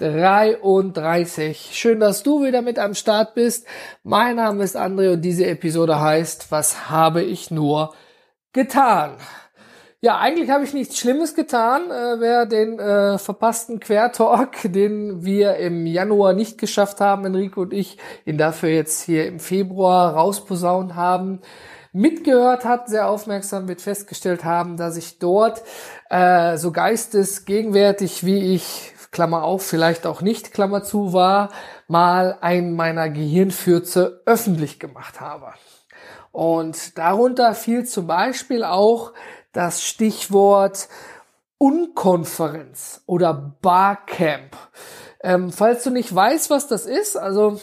133. Schön, dass du wieder mit am Start bist. Mein Name ist André und diese Episode heißt, was habe ich nur getan? Ja, eigentlich habe ich nichts Schlimmes getan. Äh, wer den äh, verpassten Quertalk, den wir im Januar nicht geschafft haben, Enrico und ich, ihn dafür jetzt hier im Februar rausposaunt haben, mitgehört hat, sehr aufmerksam wird festgestellt haben, dass ich dort äh, so geistesgegenwärtig wie ich, Klammer auf, vielleicht auch nicht, Klammer zu war, mal einen meiner Gehirnfürze öffentlich gemacht habe. Und darunter fiel zum Beispiel auch das Stichwort Unkonferenz oder Barcamp. Ähm, falls du nicht weißt, was das ist, also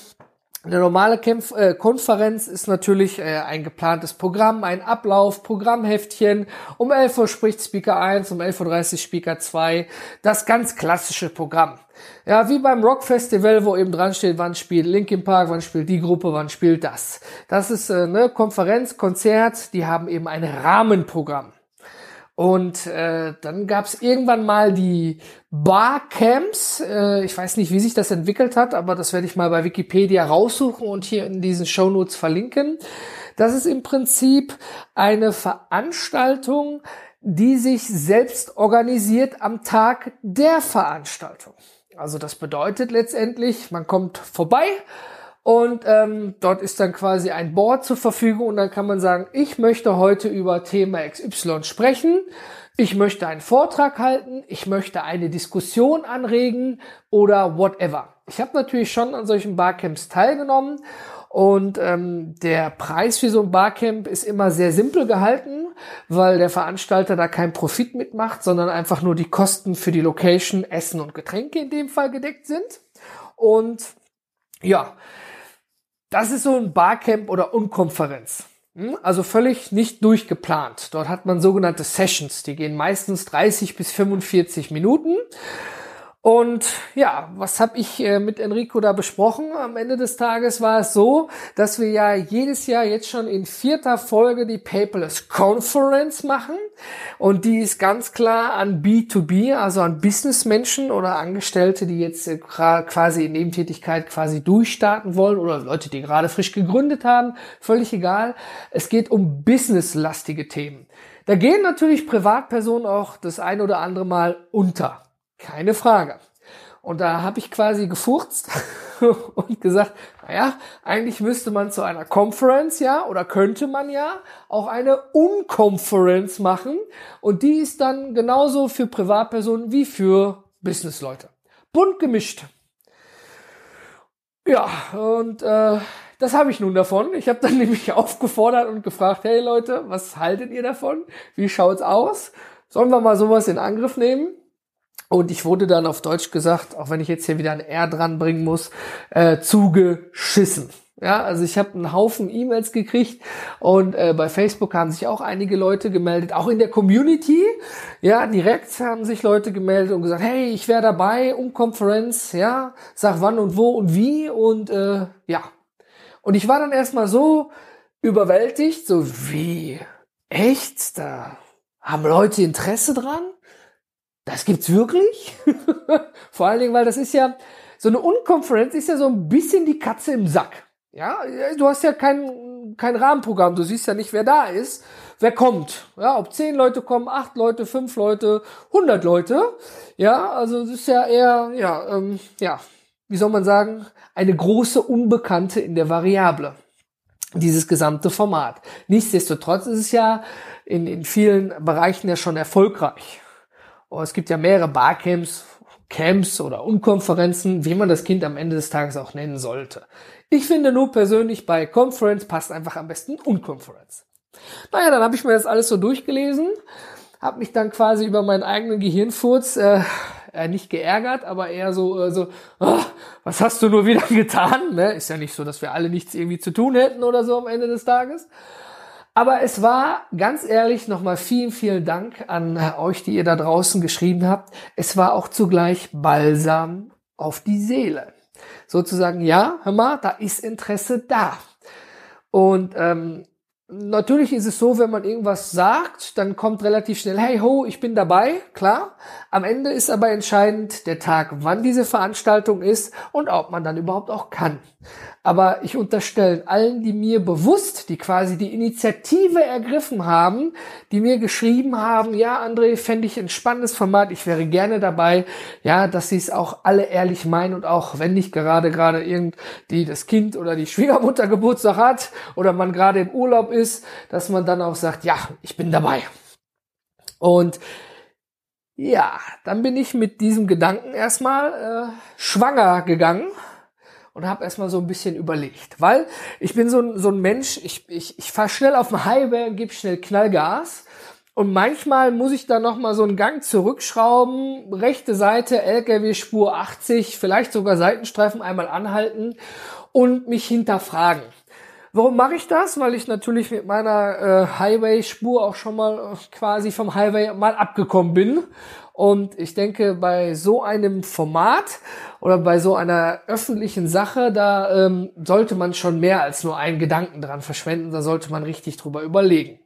eine normale Kämpf äh, Konferenz ist natürlich äh, ein geplantes Programm, ein Ablauf, Programmheftchen. Um 11 Uhr spricht Speaker 1, um 11.30 Uhr Speaker 2. Das ganz klassische Programm. Ja, wie beim Rock Festival, wo eben dran steht, wann spielt Linkin Park, wann spielt die Gruppe, wann spielt das. Das ist äh, eine Konferenz, Konzert, die haben eben ein Rahmenprogramm. Und äh, dann gab es irgendwann mal die Barcamps. Äh, ich weiß nicht, wie sich das entwickelt hat, aber das werde ich mal bei Wikipedia raussuchen und hier in diesen Shownotes verlinken. Das ist im Prinzip eine Veranstaltung, die sich selbst organisiert am Tag der Veranstaltung. Also das bedeutet letztendlich, man kommt vorbei, und ähm, dort ist dann quasi ein Board zur Verfügung und dann kann man sagen, ich möchte heute über Thema XY sprechen, ich möchte einen Vortrag halten, ich möchte eine Diskussion anregen oder whatever. Ich habe natürlich schon an solchen Barcamps teilgenommen und ähm, der Preis für so ein Barcamp ist immer sehr simpel gehalten, weil der Veranstalter da keinen Profit mitmacht, sondern einfach nur die Kosten für die Location, Essen und Getränke in dem Fall gedeckt sind. Und ja, das ist so ein Barcamp oder Unkonferenz. Hm? Also völlig nicht durchgeplant. Dort hat man sogenannte Sessions, die gehen meistens 30 bis 45 Minuten. Und ja, was habe ich äh, mit Enrico da besprochen? Am Ende des Tages war es so, dass wir ja jedes Jahr jetzt schon in vierter Folge die Paperless Conference machen. Und die ist ganz klar an B2B, also an Businessmenschen oder Angestellte, die jetzt äh, quasi in Nebentätigkeit quasi durchstarten wollen oder Leute, die gerade frisch gegründet haben. Völlig egal. Es geht um businesslastige Themen. Da gehen natürlich Privatpersonen auch das ein oder andere Mal unter. Keine Frage. Und da habe ich quasi gefurzt und gesagt, naja, eigentlich müsste man zu einer Conference, ja, oder könnte man ja auch eine Unconference machen. Und die ist dann genauso für Privatpersonen wie für Businessleute. Bunt gemischt. Ja, und äh, das habe ich nun davon. Ich habe dann nämlich aufgefordert und gefragt, hey Leute, was haltet ihr davon? Wie schaut's aus? Sollen wir mal sowas in Angriff nehmen? Und ich wurde dann auf Deutsch gesagt, auch wenn ich jetzt hier wieder ein R dran bringen muss, äh, zugeschissen. Ja, also ich habe einen Haufen E-Mails gekriegt und äh, bei Facebook haben sich auch einige Leute gemeldet, auch in der Community. Ja, direkt haben sich Leute gemeldet und gesagt, hey, ich wäre dabei um Konferenz, ja, sag wann und wo und wie und äh, ja. Und ich war dann erstmal so überwältigt, so wie, echt, da haben Leute Interesse dran? Das gibt's wirklich? Vor allen Dingen, weil das ist ja, so eine Unkonferenz ist ja so ein bisschen die Katze im Sack. Ja, du hast ja kein, kein Rahmenprogramm. Du siehst ja nicht, wer da ist, wer kommt. Ja, ob zehn Leute kommen, acht Leute, fünf Leute, hundert Leute. Ja, also es ist ja eher, ja, ähm, ja, wie soll man sagen, eine große Unbekannte in der Variable. Dieses gesamte Format. Nichtsdestotrotz ist es ja in, in vielen Bereichen ja schon erfolgreich. Oh, es gibt ja mehrere Barcamps, Camps oder Unkonferenzen, wie man das Kind am Ende des Tages auch nennen sollte. Ich finde nur persönlich bei Conference passt einfach am besten Unkonferenz. Naja, dann habe ich mir das alles so durchgelesen, habe mich dann quasi über meinen eigenen Gehirnfurz äh, äh, nicht geärgert, aber eher so, äh, so oh, was hast du nur wieder getan? Ne? Ist ja nicht so, dass wir alle nichts irgendwie zu tun hätten oder so am Ende des Tages. Aber es war ganz ehrlich nochmal vielen, vielen Dank an euch, die ihr da draußen geschrieben habt. Es war auch zugleich Balsam auf die Seele. Sozusagen, ja, hör mal, da ist Interesse da. Und ähm, Natürlich ist es so, wenn man irgendwas sagt, dann kommt relativ schnell, hey ho, ich bin dabei, klar. Am Ende ist aber entscheidend der Tag, wann diese Veranstaltung ist und ob man dann überhaupt auch kann. Aber ich unterstelle allen, die mir bewusst, die quasi die Initiative ergriffen haben, die mir geschrieben haben, ja, André, fände ich ein spannendes Format, ich wäre gerne dabei, ja, dass sie es auch alle ehrlich meinen und auch wenn nicht gerade gerade irgendwie das Kind oder die Schwiegermutter Geburtstag hat oder man gerade im Urlaub ist, dass man dann auch sagt, ja, ich bin dabei. Und ja, dann bin ich mit diesem Gedanken erstmal äh, schwanger gegangen und habe erstmal so ein bisschen überlegt, weil ich bin so ein, so ein Mensch, ich, ich, ich fahre schnell auf dem Highway und gebe schnell Knallgas und manchmal muss ich dann noch mal so einen Gang zurückschrauben, rechte Seite LKW Spur 80, vielleicht sogar Seitenstreifen einmal anhalten und mich hinterfragen. Warum mache ich das? Weil ich natürlich mit meiner äh, Highway-Spur auch schon mal äh, quasi vom Highway mal abgekommen bin. Und ich denke, bei so einem Format oder bei so einer öffentlichen Sache, da ähm, sollte man schon mehr als nur einen Gedanken dran verschwenden. Da sollte man richtig drüber überlegen.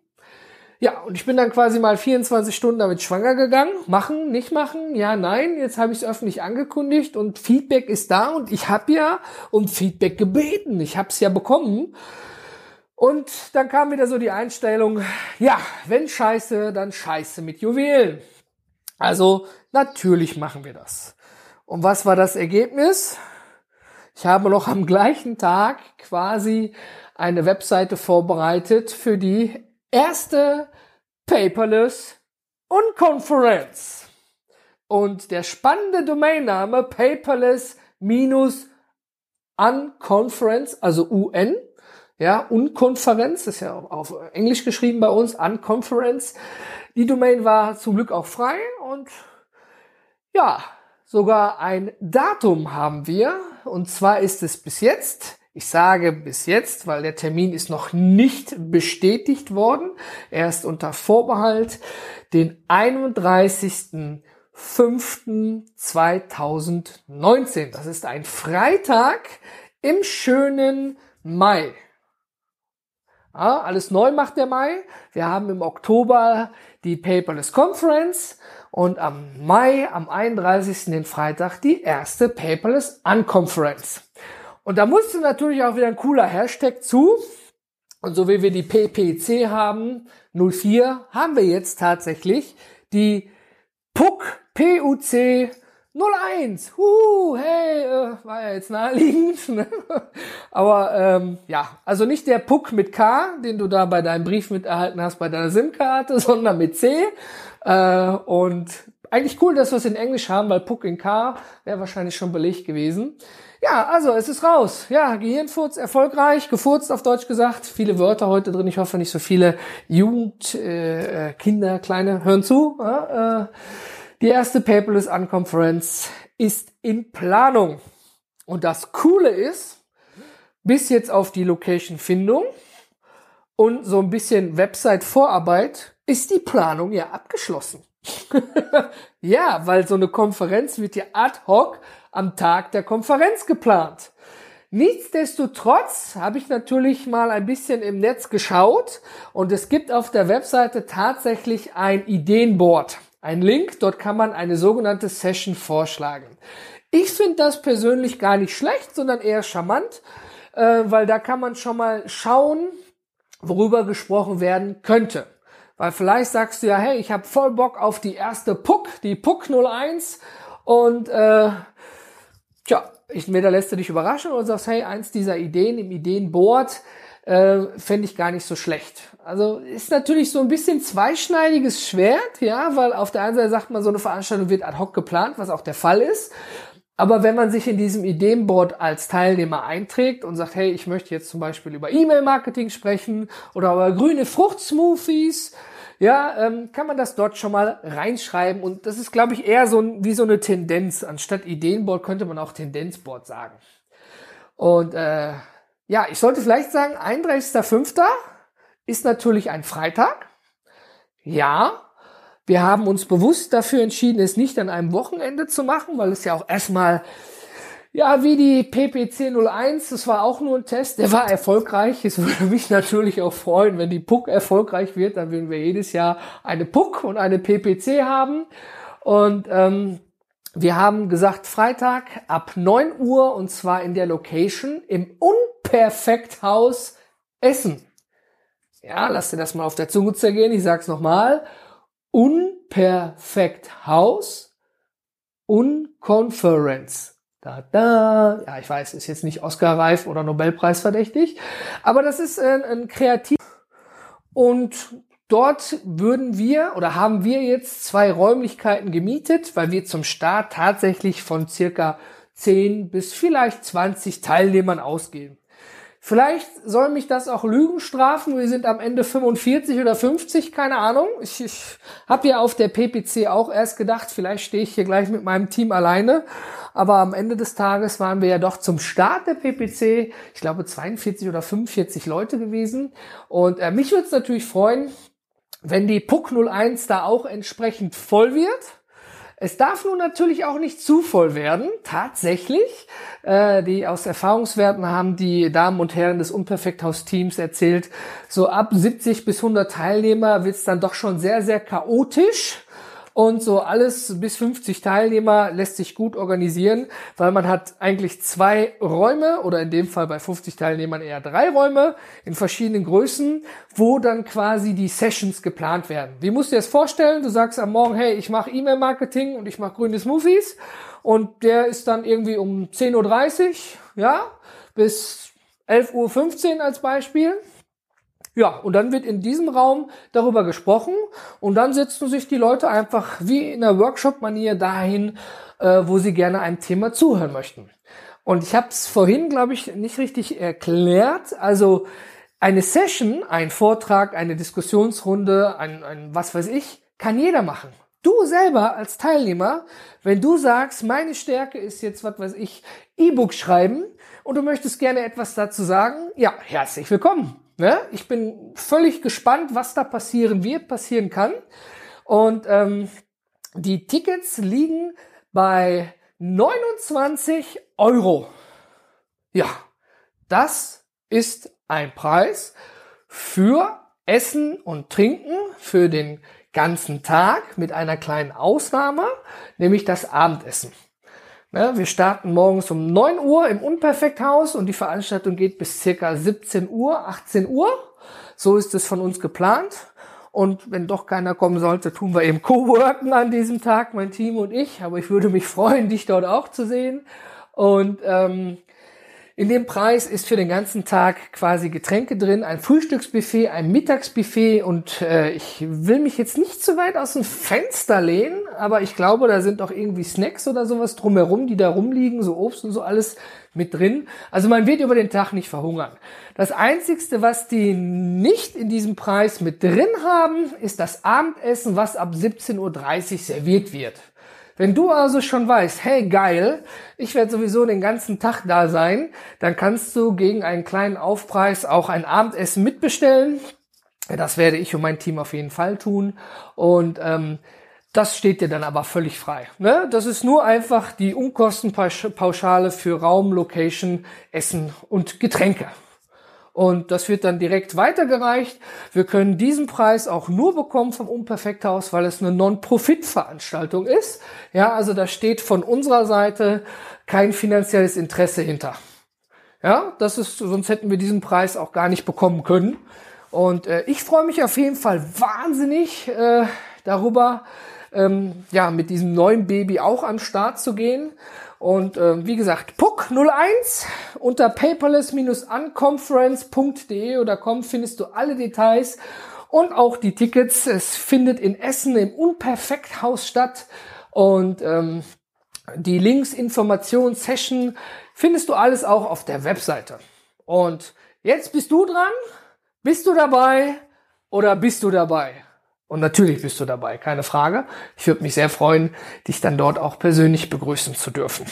Ja, und ich bin dann quasi mal 24 Stunden damit schwanger gegangen. Machen, nicht machen, ja, nein. Jetzt habe ich es öffentlich angekündigt und Feedback ist da und ich habe ja um Feedback gebeten. Ich habe es ja bekommen. Und dann kam wieder so die Einstellung, ja, wenn scheiße, dann scheiße mit Juwelen. Also natürlich machen wir das. Und was war das Ergebnis? Ich habe noch am gleichen Tag quasi eine Webseite vorbereitet für die erste Paperless Unkonferenz. Und der spannende Domainname Paperless minus Unconference, also UN, ja, Unkonferenz, ist ja auf Englisch geschrieben bei uns, Unconference. Die Domain war zum Glück auch frei und ja, sogar ein Datum haben wir. Und zwar ist es bis jetzt ich sage bis jetzt, weil der Termin ist noch nicht bestätigt worden. Er ist unter Vorbehalt den 31.05.2019. Das ist ein Freitag im schönen Mai. Ja, alles neu macht der Mai. Wir haben im Oktober die Paperless Conference und am Mai, am 31. den Freitag, die erste Paperless Unconference. Und da musste natürlich auch wieder ein cooler Hashtag zu. Und so wie wir die PPC haben, 04, haben wir jetzt tatsächlich die PUC, PUC 01. Huhu, hey, äh, war ja jetzt naheliegend. Ne? Aber ähm, ja, also nicht der PUC mit K, den du da bei deinem Brief mit erhalten hast, bei deiner SIM-Karte, sondern mit C. Äh, und eigentlich cool, dass wir es in Englisch haben, weil PUC in K wäre wahrscheinlich schon belegt gewesen. Ja, also es ist raus. Ja, Gehirnfurz erfolgreich, gefurzt auf Deutsch gesagt. Viele Wörter heute drin. Ich hoffe nicht so viele Jugend, äh, äh Kinder, Kleine hören zu. Äh, die erste Paperless Unconference ist in Planung. Und das Coole ist, bis jetzt auf die Location-Findung und so ein bisschen Website-Vorarbeit ist die Planung ja abgeschlossen. ja, weil so eine Konferenz wird ja ad hoc am Tag der Konferenz geplant. Nichtsdestotrotz habe ich natürlich mal ein bisschen im Netz geschaut und es gibt auf der Webseite tatsächlich ein Ideenboard. Ein Link, dort kann man eine sogenannte Session vorschlagen. Ich finde das persönlich gar nicht schlecht, sondern eher charmant, äh, weil da kann man schon mal schauen, worüber gesprochen werden könnte. Weil vielleicht sagst du ja, hey, ich habe voll Bock auf die erste Puck, die Puck 01 und äh, Tja, entweder lässt du dich überraschen oder sagst, hey, eins dieser Ideen im Ideenboard äh, fände ich gar nicht so schlecht. Also ist natürlich so ein bisschen zweischneidiges Schwert, ja, weil auf der einen Seite sagt man, so eine Veranstaltung wird ad hoc geplant, was auch der Fall ist. Aber wenn man sich in diesem Ideenboard als Teilnehmer einträgt und sagt, hey, ich möchte jetzt zum Beispiel über E-Mail-Marketing sprechen oder über grüne Fruchtsmoothies, ja, ähm, kann man das dort schon mal reinschreiben. Und das ist, glaube ich, eher so ein, wie so eine Tendenz. Anstatt Ideenboard könnte man auch Tendenzboard sagen. Und äh, ja, ich sollte vielleicht sagen, 31.05. ist natürlich ein Freitag. Ja, wir haben uns bewusst dafür entschieden, es nicht an einem Wochenende zu machen, weil es ja auch erstmal ja, wie die PPC 01, das war auch nur ein Test, der war erfolgreich. Es würde mich natürlich auch freuen, wenn die PUC erfolgreich wird, dann würden wir jedes Jahr eine PUC und eine PPC haben. Und ähm, wir haben gesagt, Freitag ab 9 Uhr und zwar in der Location im Unperfekthaus Essen. Ja, lass dir das mal auf der Zunge zergehen. Ich sag's nochmal. Unperfekthaus Unconference. Da, da. Ja, ich weiß, ist jetzt nicht Oscar-reif oder Nobelpreis verdächtig, aber das ist ein, ein Kreativ. Und dort würden wir oder haben wir jetzt zwei Räumlichkeiten gemietet, weil wir zum Start tatsächlich von circa 10 bis vielleicht 20 Teilnehmern ausgehen. Vielleicht soll mich das auch Lügen strafen. Wir sind am Ende 45 oder 50, keine Ahnung. Ich, ich habe ja auf der PPC auch erst gedacht, vielleicht stehe ich hier gleich mit meinem Team alleine. Aber am Ende des Tages waren wir ja doch zum Start der PPC, ich glaube 42 oder 45 Leute gewesen. Und äh, mich würde es natürlich freuen, wenn die PUC 01 da auch entsprechend voll wird. Es darf nun natürlich auch nicht zu voll werden. Tatsächlich, äh, die aus Erfahrungswerten haben die Damen und Herren des Unperfekthaus-Teams erzählt, so ab 70 bis 100 Teilnehmer wird es dann doch schon sehr, sehr chaotisch. Und so alles bis 50 Teilnehmer lässt sich gut organisieren, weil man hat eigentlich zwei Räume oder in dem Fall bei 50 Teilnehmern eher drei Räume in verschiedenen Größen, wo dann quasi die Sessions geplant werden. Wie musst du dir das vorstellen? Du sagst am Morgen, hey, ich mache E-Mail-Marketing und ich mache grüne Smoothies und der ist dann irgendwie um 10.30 Uhr, ja, bis 11.15 Uhr als Beispiel. Ja, und dann wird in diesem Raum darüber gesprochen und dann setzen sich die Leute einfach wie in der Workshop-Manier dahin, äh, wo sie gerne einem Thema zuhören möchten. Und ich habe es vorhin, glaube ich, nicht richtig erklärt. Also eine Session, ein Vortrag, eine Diskussionsrunde, ein, ein was weiß ich, kann jeder machen. Du selber als Teilnehmer, wenn du sagst, meine Stärke ist jetzt, was weiß ich, E-Book schreiben und du möchtest gerne etwas dazu sagen, ja, herzlich willkommen. Ne? Ich bin völlig gespannt, was da passieren wird, passieren kann. Und ähm, die Tickets liegen bei 29 Euro. Ja, das ist ein Preis für Essen und Trinken für den ganzen Tag mit einer kleinen Ausnahme, nämlich das Abendessen. Ja, wir starten morgens um 9 Uhr im Unperfekthaus und die Veranstaltung geht bis circa 17 Uhr, 18 Uhr. So ist es von uns geplant. Und wenn doch keiner kommen sollte, tun wir eben Co-Worken an diesem Tag, mein Team und ich. Aber ich würde mich freuen, dich dort auch zu sehen. Und ähm, in dem Preis ist für den ganzen Tag quasi Getränke drin, ein Frühstücksbuffet, ein Mittagsbuffet und äh, ich will mich jetzt nicht zu weit aus dem Fenster lehnen, aber ich glaube, da sind auch irgendwie Snacks oder sowas drumherum, die da rumliegen, so Obst und so alles mit drin. Also man wird über den Tag nicht verhungern. Das Einzigste, was die nicht in diesem Preis mit drin haben, ist das Abendessen, was ab 17.30 Uhr serviert wird. Wenn du also schon weißt, hey geil, ich werde sowieso den ganzen Tag da sein, dann kannst du gegen einen kleinen Aufpreis auch ein Abendessen mitbestellen. Das werde ich und mein Team auf jeden Fall tun. Und ähm, das steht dir dann aber völlig frei. Ne? Das ist nur einfach die Unkostenpauschale für Raum, Location, Essen und Getränke und das wird dann direkt weitergereicht. Wir können diesen Preis auch nur bekommen vom Unperfekthaus, weil es eine Non-Profit-Veranstaltung ist. Ja, also da steht von unserer Seite kein finanzielles Interesse hinter. Ja, das ist, sonst hätten wir diesen Preis auch gar nicht bekommen können. Und äh, ich freue mich auf jeden Fall wahnsinnig äh, darüber, ähm, ja, mit diesem neuen Baby auch an Start zu gehen. Und äh, wie gesagt, PUC 01 unter paperless-unconference.de oder com findest du alle Details und auch die Tickets. Es findet in Essen im Unperfekthaus statt und ähm, die Links, Informationen, Session findest du alles auch auf der Webseite. Und jetzt bist du dran. Bist du dabei oder bist du dabei? Und natürlich bist du dabei, keine Frage. Ich würde mich sehr freuen, dich dann dort auch persönlich begrüßen zu dürfen.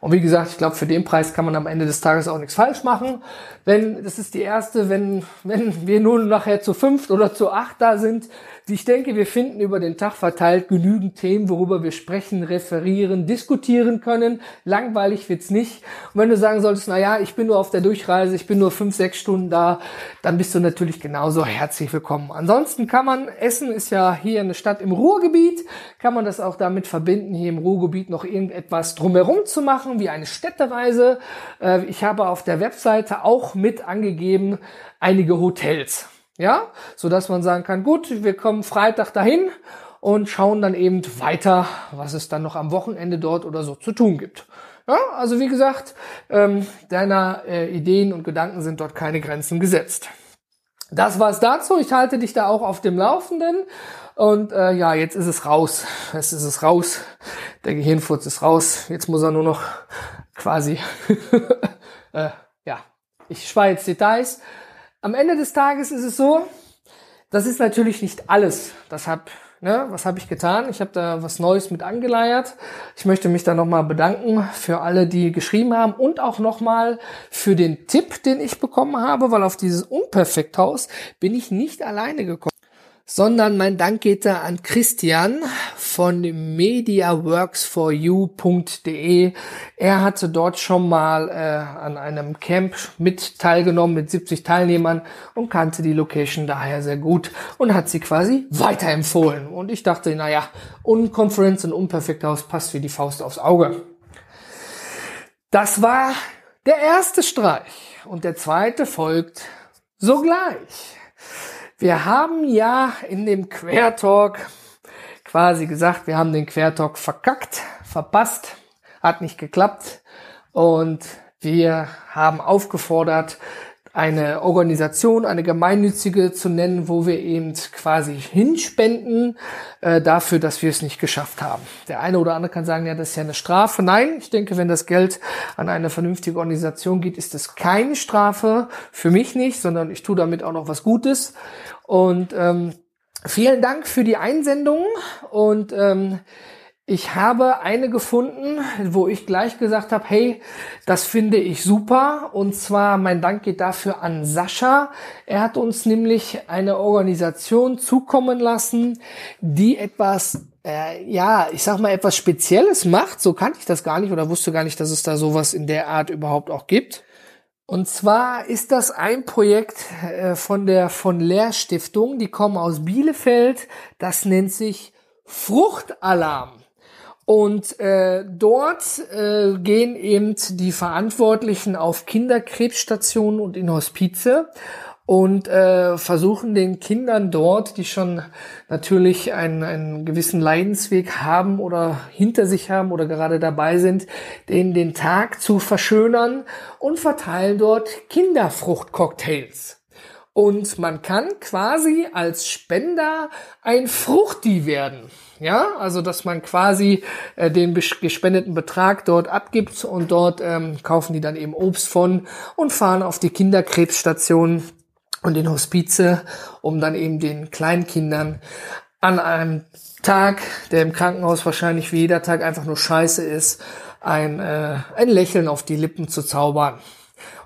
Und wie gesagt, ich glaube, für den Preis kann man am Ende des Tages auch nichts falsch machen. Wenn, das ist die erste, wenn, wenn wir nun nachher zu fünft oder zu acht da sind, ich denke, wir finden über den Tag verteilt genügend Themen, worüber wir sprechen, referieren, diskutieren können. Langweilig wird's nicht. Und wenn du sagen solltest, na ja, ich bin nur auf der Durchreise, ich bin nur fünf, sechs Stunden da, dann bist du natürlich genauso herzlich willkommen. Ansonsten kann man, Essen ist ja hier eine Stadt im Ruhrgebiet, kann man das auch damit verbinden, hier im Ruhrgebiet noch irgendetwas drumherum zu machen, wie eine Städtereise. Äh, ich habe auf der Webseite auch mit angegeben einige Hotels. Ja, so dass man sagen kann, gut, wir kommen Freitag dahin und schauen dann eben weiter, was es dann noch am Wochenende dort oder so zu tun gibt. Ja, also wie gesagt, ähm, deiner äh, Ideen und Gedanken sind dort keine Grenzen gesetzt. Das war's dazu. Ich halte dich da auch auf dem Laufenden. Und äh, ja, jetzt ist es raus. Jetzt ist es raus. Der Gehirnfurz ist raus. Jetzt muss er nur noch quasi. äh, ja, ich spare jetzt Details. Am Ende des Tages ist es so, das ist natürlich nicht alles. Das hab, ne, was habe ich getan? Ich habe da was Neues mit angeleiert. Ich möchte mich da nochmal bedanken für alle, die geschrieben haben und auch nochmal für den Tipp, den ich bekommen habe, weil auf dieses Unperfekthaus bin ich nicht alleine gekommen sondern mein Dank geht da an Christian von mediaworksforyou.de. Er hatte dort schon mal äh, an einem Camp mit teilgenommen mit 70 Teilnehmern und kannte die Location daher sehr gut und hat sie quasi weiterempfohlen. Und ich dachte, naja, Unconference und Unperfekthaus passt wie die Faust aufs Auge. Das war der erste Streich und der zweite folgt sogleich. Wir haben ja in dem Quertalk quasi gesagt, wir haben den Quertalk verkackt, verpasst, hat nicht geklappt. Und wir haben aufgefordert, eine Organisation, eine gemeinnützige zu nennen, wo wir eben quasi hinspenden äh, dafür, dass wir es nicht geschafft haben. Der eine oder andere kann sagen, ja, das ist ja eine Strafe. Nein, ich denke, wenn das Geld an eine vernünftige Organisation geht, ist es keine Strafe. Für mich nicht, sondern ich tue damit auch noch was Gutes. Und ähm, vielen Dank für die Einsendung und ähm, ich habe eine gefunden, wo ich gleich gesagt habe, hey, das finde ich super. Und zwar mein Dank geht dafür an Sascha. Er hat uns nämlich eine Organisation zukommen lassen, die etwas, äh, ja, ich sag mal, etwas Spezielles macht. So kannte ich das gar nicht oder wusste gar nicht, dass es da sowas in der Art überhaupt auch gibt. Und zwar ist das ein Projekt äh, von der von Lehr Stiftung. Die kommen aus Bielefeld. Das nennt sich Fruchtalarm. Und äh, dort äh, gehen eben die Verantwortlichen auf Kinderkrebsstationen und in Hospize und äh, versuchen den Kindern dort, die schon natürlich einen, einen gewissen Leidensweg haben oder hinter sich haben oder gerade dabei sind, den den Tag zu verschönern und verteilen dort Kinderfruchtcocktails. Und man kann quasi als Spender ein Fruchti werden. Ja, also dass man quasi äh, den gespendeten Betrag dort abgibt und dort ähm, kaufen die dann eben Obst von und fahren auf die Kinderkrebsstation und den Hospize, um dann eben den Kleinkindern an einem Tag, der im Krankenhaus wahrscheinlich wie jeder Tag einfach nur scheiße ist, ein, äh, ein Lächeln auf die Lippen zu zaubern.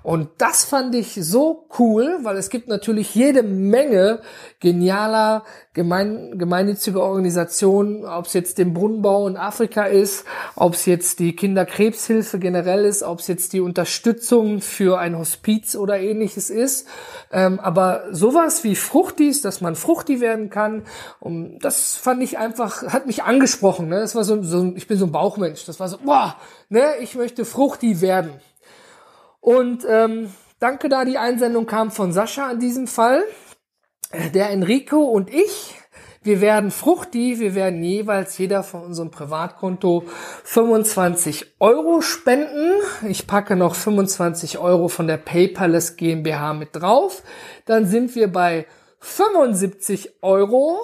Und das fand ich so cool, weil es gibt natürlich jede Menge genialer gemein, gemeinnützige Organisationen, ob es jetzt den Brunnenbau in Afrika ist, ob es jetzt die Kinderkrebshilfe generell ist, ob es jetzt die Unterstützung für ein Hospiz oder ähnliches ist. Ähm, aber sowas wie Fruchtis, dass man Fruchti werden kann, um, das fand ich einfach, hat mich angesprochen. Ne? Das war so, so, ich bin so ein Bauchmensch. Das war so, boah, ne, ich möchte Fruchti werden. Und ähm, danke da, die Einsendung kam von Sascha in diesem Fall. Der Enrico und ich, wir werden Fruchti, wir werden jeweils jeder von unserem Privatkonto 25 Euro spenden. Ich packe noch 25 Euro von der Paperless GmbH mit drauf. Dann sind wir bei 75 Euro.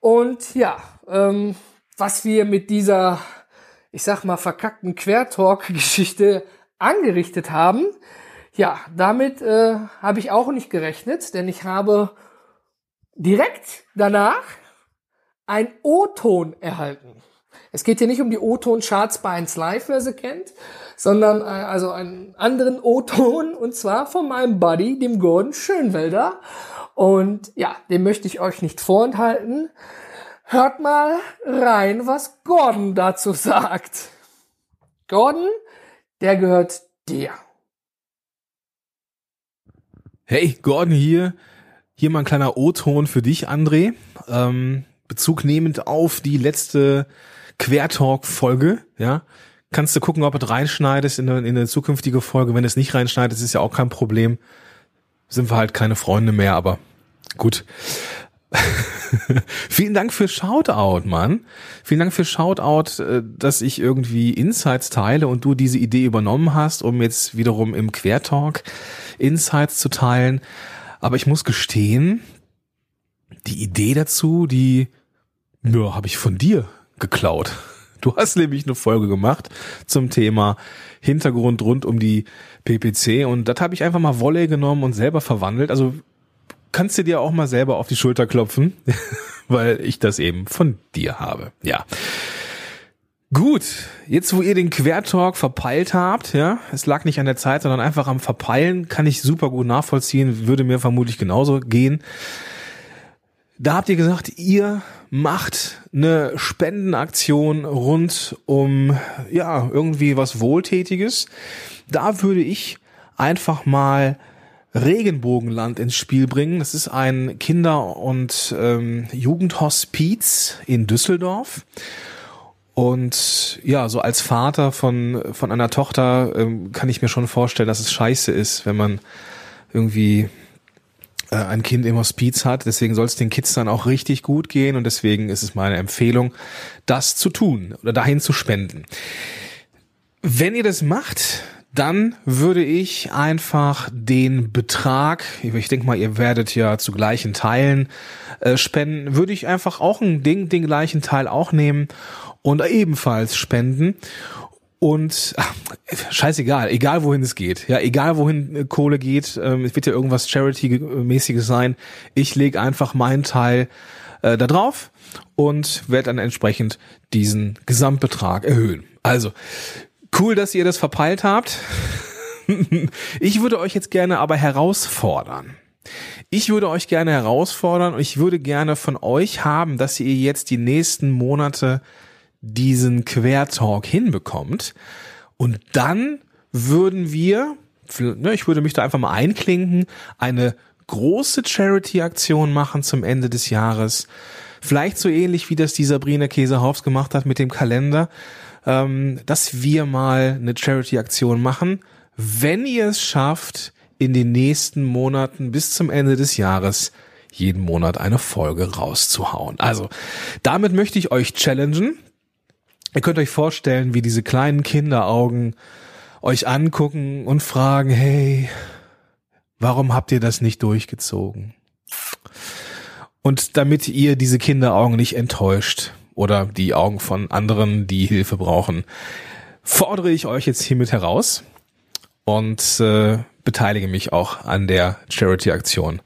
Und ja, ähm, was wir mit dieser, ich sag mal, verkackten Quertalk-Geschichte angerichtet haben. Ja, damit äh, habe ich auch nicht gerechnet, denn ich habe direkt danach ein O-Ton erhalten. Es geht hier nicht um die O-Ton-Charts bei 1 Live, wer sie kennt, sondern äh, also einen anderen O-Ton und zwar von meinem Buddy, dem Gordon Schönwelder. Und ja, den möchte ich euch nicht vorenthalten. Hört mal rein, was Gordon dazu sagt. Gordon, der gehört dir. Hey, Gordon hier. Hier mal ein kleiner O-Ton für dich, André. Ähm, Bezug nehmend auf die letzte Quertalk-Folge, ja. Kannst du gucken, ob du reinschneidest in eine, in eine zukünftige Folge. Wenn du es nicht reinschneidest, ist ja auch kein Problem. Sind wir halt keine Freunde mehr, aber gut. Vielen Dank für Shoutout, Mann. Vielen Dank für Shoutout, äh, dass ich irgendwie Insights teile und du diese Idee übernommen hast, um jetzt wiederum im Quertalk Insights zu teilen. Aber ich muss gestehen, die Idee dazu, die ja, habe ich von dir geklaut. Du hast nämlich eine Folge gemacht zum Thema Hintergrund rund um die PPC und das habe ich einfach mal Wolle genommen und selber verwandelt. Also kannst du dir auch mal selber auf die Schulter klopfen, weil ich das eben von dir habe. Ja. Gut, jetzt wo ihr den Quertalk verpeilt habt, ja, es lag nicht an der Zeit, sondern einfach am Verpeilen, kann ich super gut nachvollziehen, würde mir vermutlich genauso gehen. Da habt ihr gesagt, ihr macht eine Spendenaktion rund um, ja, irgendwie was Wohltätiges. Da würde ich einfach mal Regenbogenland ins Spiel bringen. Das ist ein Kinder- und ähm, Jugendhospiz in Düsseldorf. Und ja, so als Vater von, von einer Tochter ähm, kann ich mir schon vorstellen, dass es scheiße ist, wenn man irgendwie äh, ein Kind im Hospiz hat. Deswegen soll es den Kids dann auch richtig gut gehen und deswegen ist es meine Empfehlung, das zu tun oder dahin zu spenden. Wenn ihr das macht, dann würde ich einfach den Betrag, ich denke mal, ihr werdet ja zu gleichen Teilen äh, spenden, würde ich einfach auch ein Ding, den gleichen Teil auch nehmen und ebenfalls spenden. Und ach, scheißegal, egal wohin es geht, ja, egal wohin äh, Kohle geht, ähm, es wird ja irgendwas Charity-mäßiges sein. Ich lege einfach meinen Teil äh, da drauf und werde dann entsprechend diesen Gesamtbetrag erhöhen. Also Cool, dass ihr das verpeilt habt. ich würde euch jetzt gerne aber herausfordern. Ich würde euch gerne herausfordern und ich würde gerne von euch haben, dass ihr jetzt die nächsten Monate diesen Quertalk hinbekommt. Und dann würden wir, ne, ich würde mich da einfach mal einklinken, eine große Charity-Aktion machen zum Ende des Jahres. Vielleicht so ähnlich wie das die Sabrina Käsehaufs gemacht hat mit dem Kalender ähm, dass wir mal eine Charity-Aktion machen. Wenn ihr es schafft, in den nächsten Monaten bis zum Ende des Jahres jeden Monat eine Folge rauszuhauen. Also, damit möchte ich euch challengen. Ihr könnt euch vorstellen, wie diese kleinen Kinderaugen euch angucken und fragen, hey, warum habt ihr das nicht durchgezogen? Und damit ihr diese Kinderaugen nicht enttäuscht, oder die Augen von anderen, die Hilfe brauchen, fordere ich euch jetzt hiermit heraus und äh, beteilige mich auch an der Charity-Aktion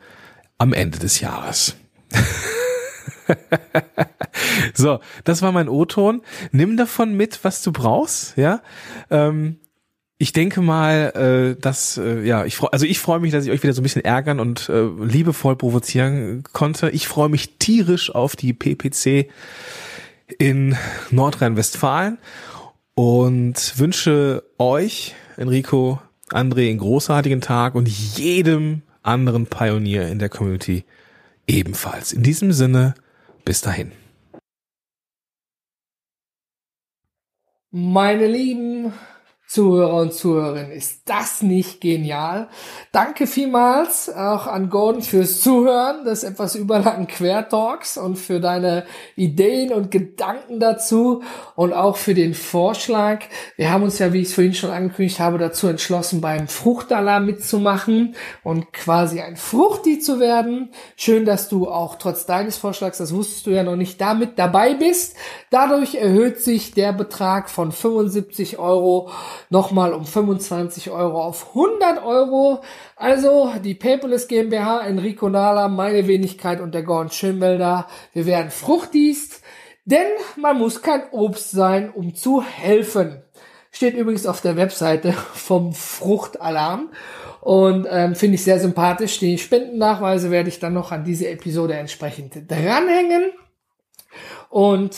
am Ende des Jahres. so, das war mein O-Ton. Nimm davon mit, was du brauchst, ja. Ähm, ich denke mal, äh, dass äh, ja, ich freu, also ich freue mich, dass ich euch wieder so ein bisschen ärgern und äh, liebevoll provozieren konnte. Ich freue mich tierisch auf die PPC in Nordrhein-Westfalen und wünsche euch, Enrico, André, einen großartigen Tag und jedem anderen Pionier in der Community ebenfalls. In diesem Sinne, bis dahin. Meine Lieben, Zuhörer und Zuhörerinnen, ist das nicht genial? Danke vielmals auch an Gordon fürs Zuhören des etwas überlangen Quertalks und für deine Ideen und Gedanken dazu und auch für den Vorschlag. Wir haben uns ja, wie ich es vorhin schon angekündigt habe, dazu entschlossen, beim Fruchtalarm mitzumachen und quasi ein Fruchti zu werden. Schön, dass du auch trotz deines Vorschlags, das wusstest du ja noch nicht, damit dabei bist. Dadurch erhöht sich der Betrag von 75 Euro nochmal um 25 Euro auf 100 Euro. Also die Paperless GmbH, Enrico Nala, meine Wenigkeit und der Gordon Schönwälder. Wir werden Fruchtis, denn man muss kein Obst sein, um zu helfen. Steht übrigens auf der Webseite vom Fruchtalarm. Und ähm, finde ich sehr sympathisch. Die Spendennachweise werde ich dann noch an diese Episode entsprechend dranhängen. Und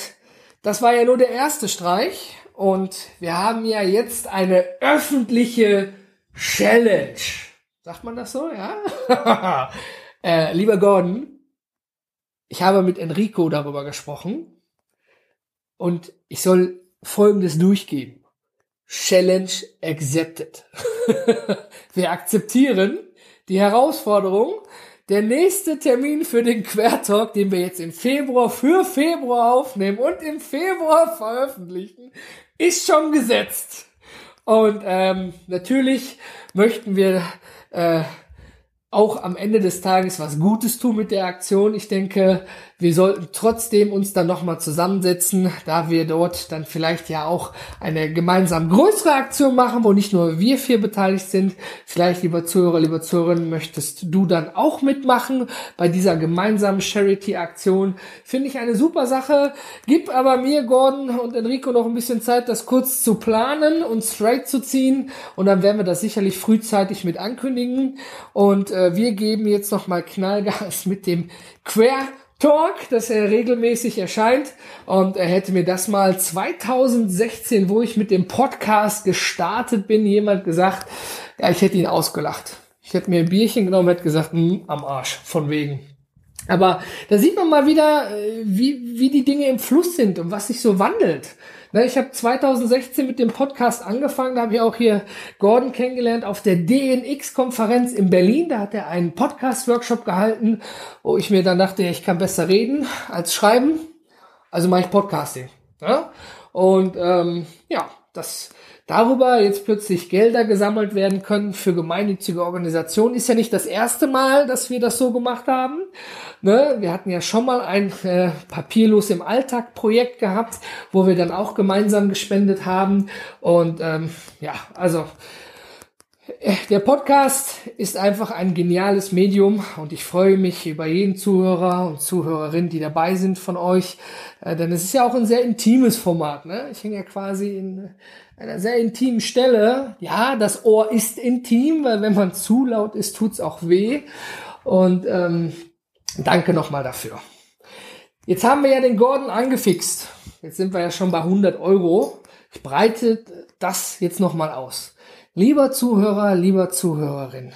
das war ja nur der erste Streich. Und wir haben ja jetzt eine öffentliche Challenge. Sagt man das so, ja? äh, lieber Gordon, ich habe mit Enrico darüber gesprochen und ich soll Folgendes durchgeben. Challenge accepted. Wir akzeptieren die Herausforderung. Der nächste Termin für den Quertalk, den wir jetzt im Februar für Februar aufnehmen und im Februar veröffentlichen, ist schon gesetzt. Und ähm, natürlich möchten wir äh, auch am Ende des Tages was Gutes tun mit der Aktion. Ich denke, wir sollten trotzdem uns dann nochmal zusammensetzen, da wir dort dann vielleicht ja auch eine gemeinsam größere Aktion machen, wo nicht nur wir vier beteiligt sind. Vielleicht, lieber Zuhörer, lieber Zuhörerin, möchtest du dann auch mitmachen bei dieser gemeinsamen Charity-Aktion. Finde ich eine super Sache. Gib aber mir, Gordon und Enrico noch ein bisschen Zeit, das kurz zu planen und straight zu ziehen. Und dann werden wir das sicherlich frühzeitig mit ankündigen. Und äh, wir geben jetzt nochmal Knallgas mit dem Quer Talk, das er regelmäßig erscheint. Und er hätte mir das mal 2016, wo ich mit dem Podcast gestartet bin, jemand gesagt, ja, ich hätte ihn ausgelacht. Ich hätte mir ein Bierchen genommen, hätte gesagt, hm, am Arsch, von wegen. Aber da sieht man mal wieder, äh, wie, wie die Dinge im Fluss sind und was sich so wandelt. Na, ich habe 2016 mit dem Podcast angefangen, da habe ich auch hier Gordon kennengelernt auf der DNX-Konferenz in Berlin. Da hat er einen Podcast-Workshop gehalten, wo ich mir dann dachte, ich kann besser reden als schreiben. Also mache ich Podcasting. Ja? Und ähm, ja, das darüber jetzt plötzlich Gelder gesammelt werden können für gemeinnützige Organisationen, ist ja nicht das erste Mal, dass wir das so gemacht haben. Ne? Wir hatten ja schon mal ein äh, Papierlos im Alltag Projekt gehabt, wo wir dann auch gemeinsam gespendet haben. Und ähm, ja, also der Podcast ist einfach ein geniales Medium und ich freue mich über jeden Zuhörer und Zuhörerin, die dabei sind von euch, äh, denn es ist ja auch ein sehr intimes Format. Ne? Ich hänge ja quasi in einer sehr intimen Stelle. Ja, das Ohr ist intim, weil wenn man zu laut ist, tut's auch weh. Und ähm, danke nochmal dafür. Jetzt haben wir ja den Gordon angefixt. Jetzt sind wir ja schon bei 100 Euro. Ich breite das jetzt nochmal aus. Lieber Zuhörer, lieber Zuhörerin,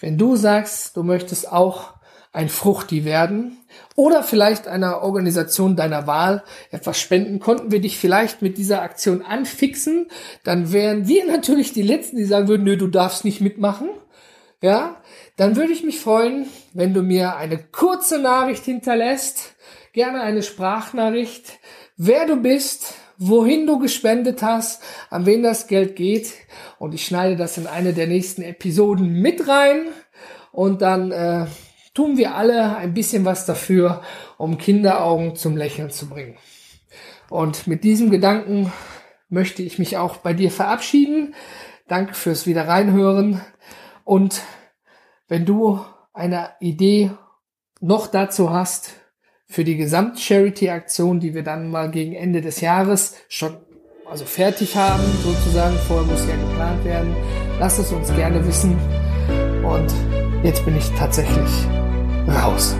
wenn du sagst, du möchtest auch ein Fruchti werden oder vielleicht einer Organisation deiner Wahl etwas spenden, konnten wir dich vielleicht mit dieser Aktion anfixen, dann wären wir natürlich die Letzten, die sagen würden, nö, du darfst nicht mitmachen. Ja, dann würde ich mich freuen, wenn du mir eine kurze Nachricht hinterlässt, gerne eine Sprachnachricht, wer du bist, wohin du gespendet hast, an wen das Geld geht und ich schneide das in eine der nächsten Episoden mit rein und dann äh, tun wir alle ein bisschen was dafür, um Kinderaugen zum Lächeln zu bringen. Und mit diesem Gedanken möchte ich mich auch bei dir verabschieden. Danke fürs wieder reinhören. Und wenn du eine Idee noch dazu hast für die Gesamt-Charity-Aktion, die wir dann mal gegen Ende des Jahres schon also fertig haben, sozusagen, vorher muss ja geplant werden, lass es uns gerne wissen. Und jetzt bin ich tatsächlich raus.